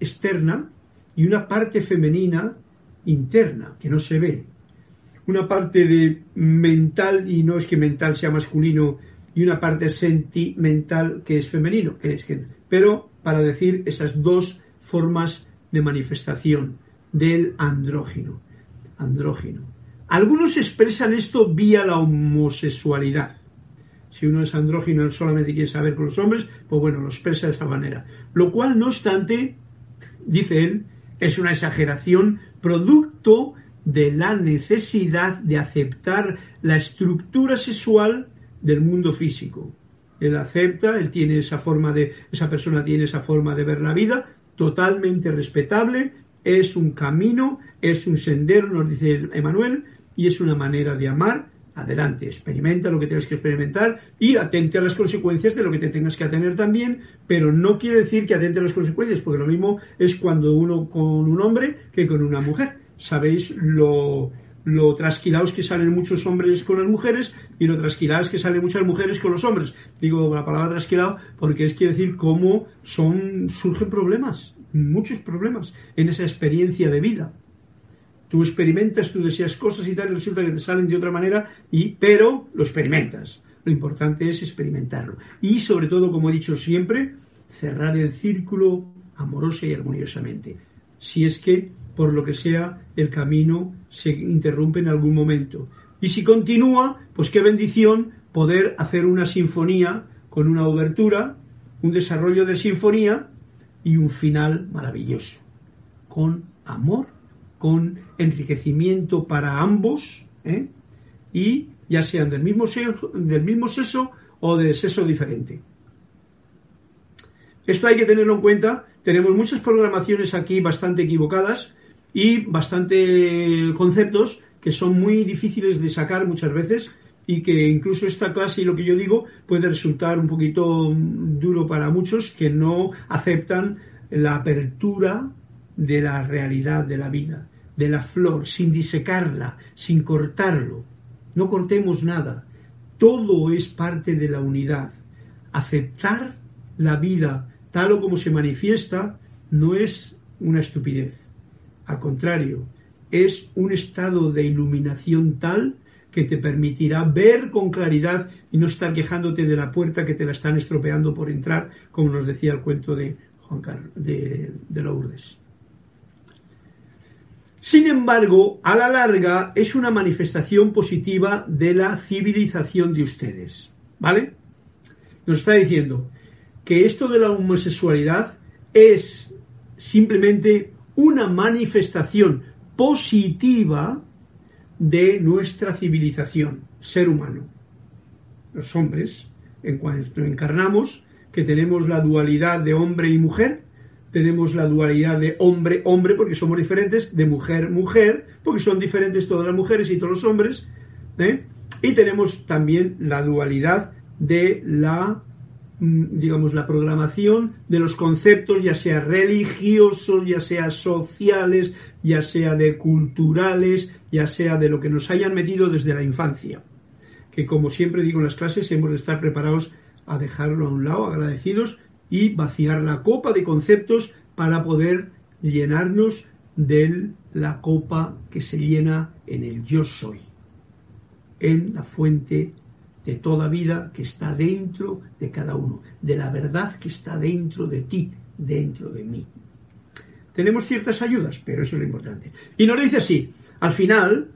externa, y una parte femenina interna, que no se ve. Una parte de mental, y no es que mental sea masculino, y una parte sentimental que es femenino, que es que, pero para decir esas dos formas de manifestación del andrógino. Andrógino. Algunos expresan esto vía la homosexualidad si uno es andrógino y solamente quiere saber con los hombres, pues bueno, lo expresa de esa manera. Lo cual, no obstante, dice él, es una exageración producto de la necesidad de aceptar la estructura sexual del mundo físico. Él acepta, él tiene esa forma de, esa persona tiene esa forma de ver la vida, totalmente respetable, es un camino, es un sendero, nos dice Emanuel, y es una manera de amar adelante, experimenta lo que tengas que experimentar y atente a las consecuencias de lo que te tengas que atener también, pero no quiere decir que atente a las consecuencias, porque lo mismo es cuando uno con un hombre que con una mujer. Sabéis lo, lo trasquilados que salen muchos hombres con las mujeres y lo trasquiladas que salen muchas mujeres con los hombres. Digo la palabra trasquilado porque es quiere decir cómo son, surgen problemas, muchos problemas en esa experiencia de vida tú experimentas, tú deseas cosas y tal, y resulta que te salen de otra manera, y, pero lo experimentas. Lo importante es experimentarlo. Y sobre todo, como he dicho siempre, cerrar el círculo amorosa y armoniosamente. Si es que, por lo que sea, el camino se interrumpe en algún momento. Y si continúa, pues qué bendición poder hacer una sinfonía con una obertura, un desarrollo de sinfonía y un final maravilloso, con amor con enriquecimiento para ambos, ¿eh? y ya sean del mismo, sexo, del mismo sexo o de sexo diferente. Esto hay que tenerlo en cuenta. Tenemos muchas programaciones aquí bastante equivocadas y bastante conceptos que son muy difíciles de sacar muchas veces y que incluso esta clase y lo que yo digo puede resultar un poquito duro para muchos que no aceptan la apertura de la realidad de la vida de la flor, sin disecarla, sin cortarlo. No cortemos nada. Todo es parte de la unidad. Aceptar la vida tal o como se manifiesta no es una estupidez. Al contrario, es un estado de iluminación tal que te permitirá ver con claridad y no estar quejándote de la puerta que te la están estropeando por entrar, como nos decía el cuento de Juan Carlos, de, de Lourdes. Sin embargo, a la larga es una manifestación positiva de la civilización de ustedes. ¿Vale? Nos está diciendo que esto de la homosexualidad es simplemente una manifestación positiva de nuestra civilización, ser humano. Los hombres, en cuanto encarnamos, que tenemos la dualidad de hombre y mujer, tenemos la dualidad de hombre-hombre, porque somos diferentes, de mujer-mujer, porque son diferentes todas las mujeres y todos los hombres, ¿eh? Y tenemos también la dualidad de la digamos, la programación de los conceptos, ya sea religiosos, ya sea sociales, ya sea de culturales, ya sea de lo que nos hayan metido desde la infancia. Que como siempre digo en las clases, hemos de estar preparados a dejarlo a un lado, agradecidos y vaciar la copa de conceptos para poder llenarnos de la copa que se llena en el yo soy, en la fuente de toda vida que está dentro de cada uno, de la verdad que está dentro de ti, dentro de mí. Tenemos ciertas ayudas, pero eso es lo importante. Y nos dice así, al final,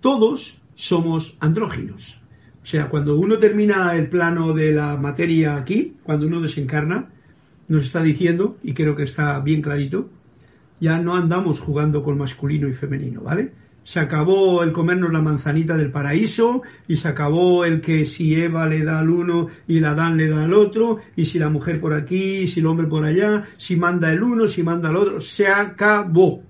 todos somos andróginos. O sea, cuando uno termina el plano de la materia aquí, cuando uno desencarna, nos está diciendo, y creo que está bien clarito, ya no andamos jugando con masculino y femenino, ¿vale? Se acabó el comernos la manzanita del paraíso y se acabó el que si Eva le da al uno y la Dan le da al otro y si la mujer por aquí, si el hombre por allá, si manda el uno, si manda el otro, se acabó.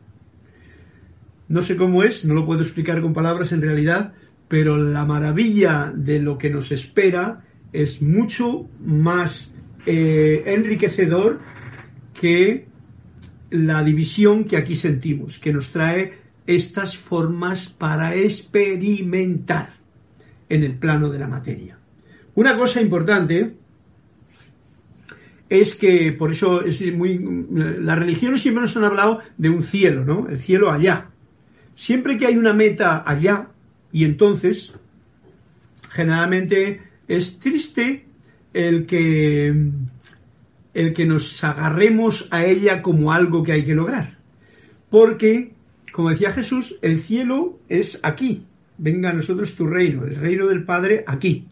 No sé cómo es, no lo puedo explicar con palabras en realidad, pero la maravilla de lo que nos espera es mucho más eh, enriquecedor que la división que aquí sentimos, que nos trae estas formas para experimentar en el plano de la materia. Una cosa importante es que, por eso es muy. Las religiones siempre nos han hablado de un cielo, ¿no? El cielo allá. Siempre que hay una meta allá, y entonces, generalmente es triste el que el que nos agarremos a ella como algo que hay que lograr. Porque, como decía Jesús, el cielo es aquí. Venga a nosotros tu reino, el reino del Padre aquí.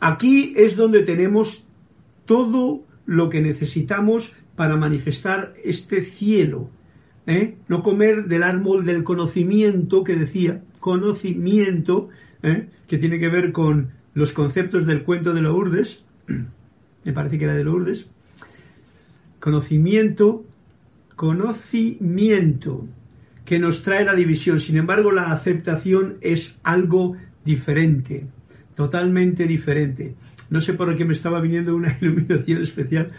Aquí es donde tenemos todo lo que necesitamos para manifestar este cielo. ¿eh? No comer del árbol del conocimiento que decía, conocimiento, ¿eh? que tiene que ver con los conceptos del cuento de Lourdes, *clears throat* me parece que era de Lourdes, conocimiento, conocimiento que nos trae la división. Sin embargo, la aceptación es algo diferente, totalmente diferente. No sé por qué me estaba viniendo una *laughs* iluminación especial,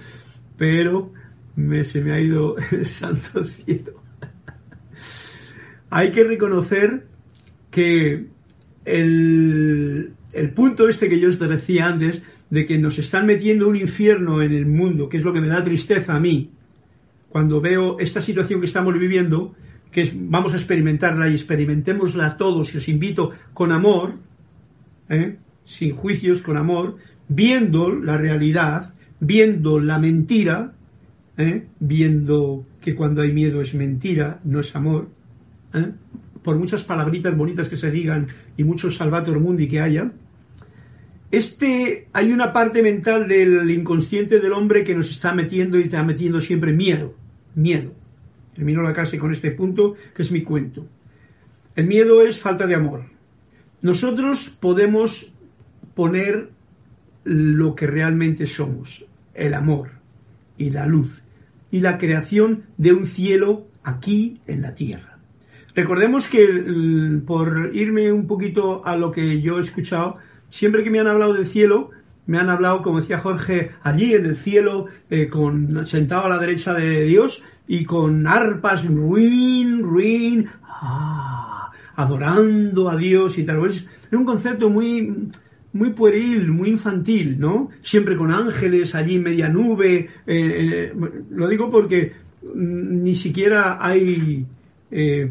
pero me, se me ha ido el *laughs* santo cielo. Hay que reconocer que el, el punto este que yo os decía antes, de que nos están metiendo un infierno en el mundo, que es lo que me da tristeza a mí, cuando veo esta situación que estamos viviendo, que es, vamos a experimentarla y experimentémosla todos, y os invito con amor, ¿eh? sin juicios, con amor, viendo la realidad, viendo la mentira, ¿eh? viendo que cuando hay miedo es mentira, no es amor, ¿eh? por muchas palabritas bonitas que se digan y muchos salvator mundi que haya, este, hay una parte mental del inconsciente del hombre que nos está metiendo y está metiendo siempre miedo, miedo. Termino la clase con este punto, que es mi cuento. El miedo es falta de amor. Nosotros podemos poner lo que realmente somos, el amor y la luz y la creación de un cielo aquí en la tierra. Recordemos que por irme un poquito a lo que yo he escuchado, Siempre que me han hablado del cielo, me han hablado, como decía Jorge, allí en el cielo, eh, con, sentado a la derecha de Dios y con arpas, ruin, ruin, ah, adorando a Dios y tal. Es, un concepto muy, muy pueril, muy infantil, ¿no? Siempre con ángeles allí, media nube. Eh, eh, lo digo porque ni siquiera hay,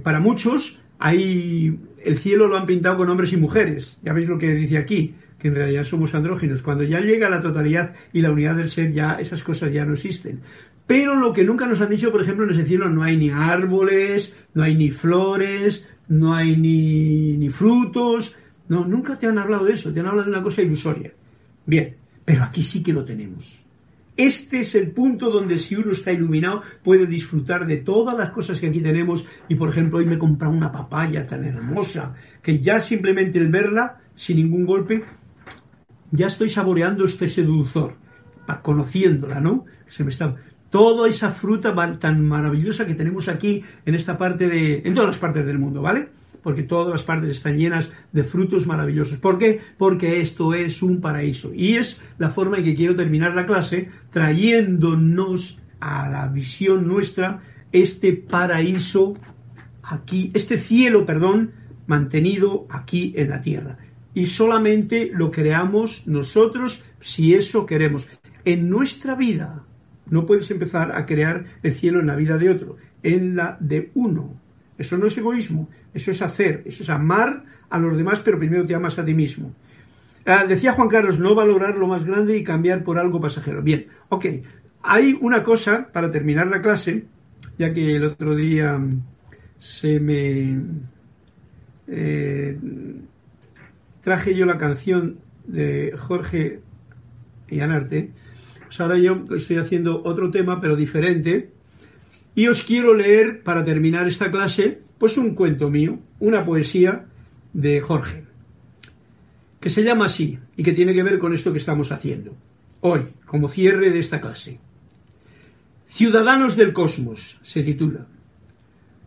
para muchos, hay el cielo lo han pintado con hombres y mujeres. Ya veis lo que dice aquí, que en realidad somos andróginos. Cuando ya llega la totalidad y la unidad del ser, ya esas cosas ya no existen. Pero lo que nunca nos han dicho, por ejemplo, en ese cielo no hay ni árboles, no hay ni flores, no hay ni, ni frutos. No, nunca te han hablado de eso, te han hablado de una cosa ilusoria. Bien, pero aquí sí que lo tenemos. Este es el punto donde si uno está iluminado puede disfrutar de todas las cosas que aquí tenemos y por ejemplo hoy me he comprado una papaya tan hermosa que ya simplemente el verla sin ningún golpe ya estoy saboreando este dulzor, conociéndola, ¿no? Se me está toda esa fruta tan maravillosa que tenemos aquí en esta parte de en todas las partes del mundo, ¿vale? porque todas las partes están llenas de frutos maravillosos. ¿Por qué? Porque esto es un paraíso. Y es la forma en que quiero terminar la clase, trayéndonos a la visión nuestra este paraíso aquí, este cielo, perdón, mantenido aquí en la tierra. Y solamente lo creamos nosotros si eso queremos. En nuestra vida no puedes empezar a crear el cielo en la vida de otro, en la de uno. Eso no es egoísmo, eso es hacer, eso es amar a los demás, pero primero te amas a ti mismo. Ah, decía Juan Carlos, no valorar lo más grande y cambiar por algo pasajero. Bien, ok. Hay una cosa, para terminar la clase, ya que el otro día se me eh, traje yo la canción de Jorge Yanarte, ahora yo estoy haciendo otro tema, pero diferente, y os quiero leer, para terminar esta clase, pues un cuento mío, una poesía de Jorge, que se llama así y que tiene que ver con esto que estamos haciendo hoy, como cierre de esta clase. Ciudadanos del Cosmos se titula.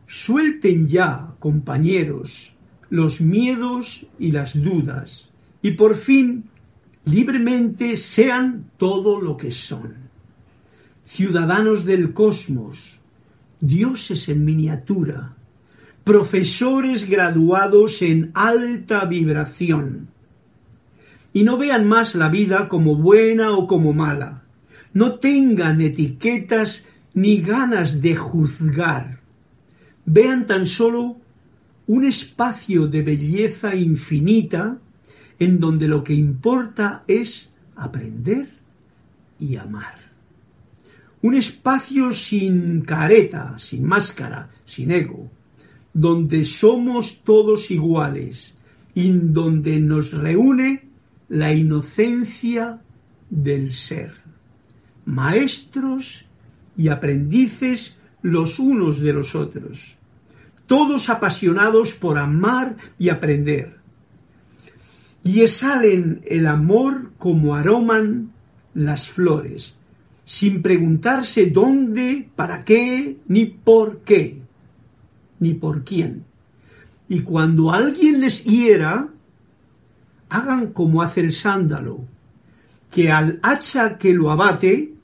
Suelten ya, compañeros, los miedos y las dudas, y por fin libremente sean todo lo que son. Ciudadanos del cosmos, dioses en miniatura, profesores graduados en alta vibración. Y no vean más la vida como buena o como mala. No tengan etiquetas ni ganas de juzgar. Vean tan solo un espacio de belleza infinita en donde lo que importa es aprender y amar. Un espacio sin careta, sin máscara, sin ego, donde somos todos iguales y donde nos reúne la inocencia del ser. Maestros y aprendices los unos de los otros todos apasionados por amar y aprender. Y exhalen el amor como aroman las flores, sin preguntarse dónde, para qué, ni por qué, ni por quién. Y cuando alguien les hiera, hagan como hace el sándalo, que al hacha que lo abate,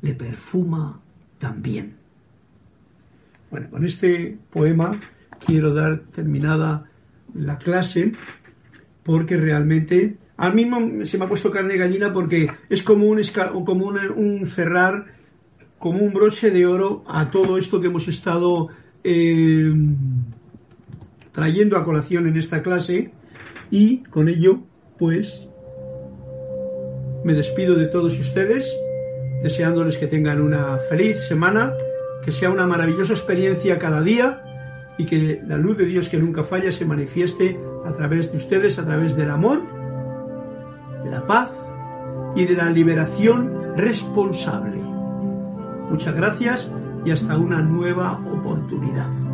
le perfuma también. Bueno, con este poema quiero dar terminada la clase porque realmente a mí se me ha puesto carne gallina porque es como un, como un, cerrar, como un broche de oro a todo esto que hemos estado eh, trayendo a colación en esta clase. Y con ello pues me despido de todos ustedes deseándoles que tengan una feliz semana que sea una maravillosa experiencia cada día y que la luz de Dios que nunca falla se manifieste a través de ustedes, a través del amor, de la paz y de la liberación responsable. Muchas gracias y hasta una nueva oportunidad.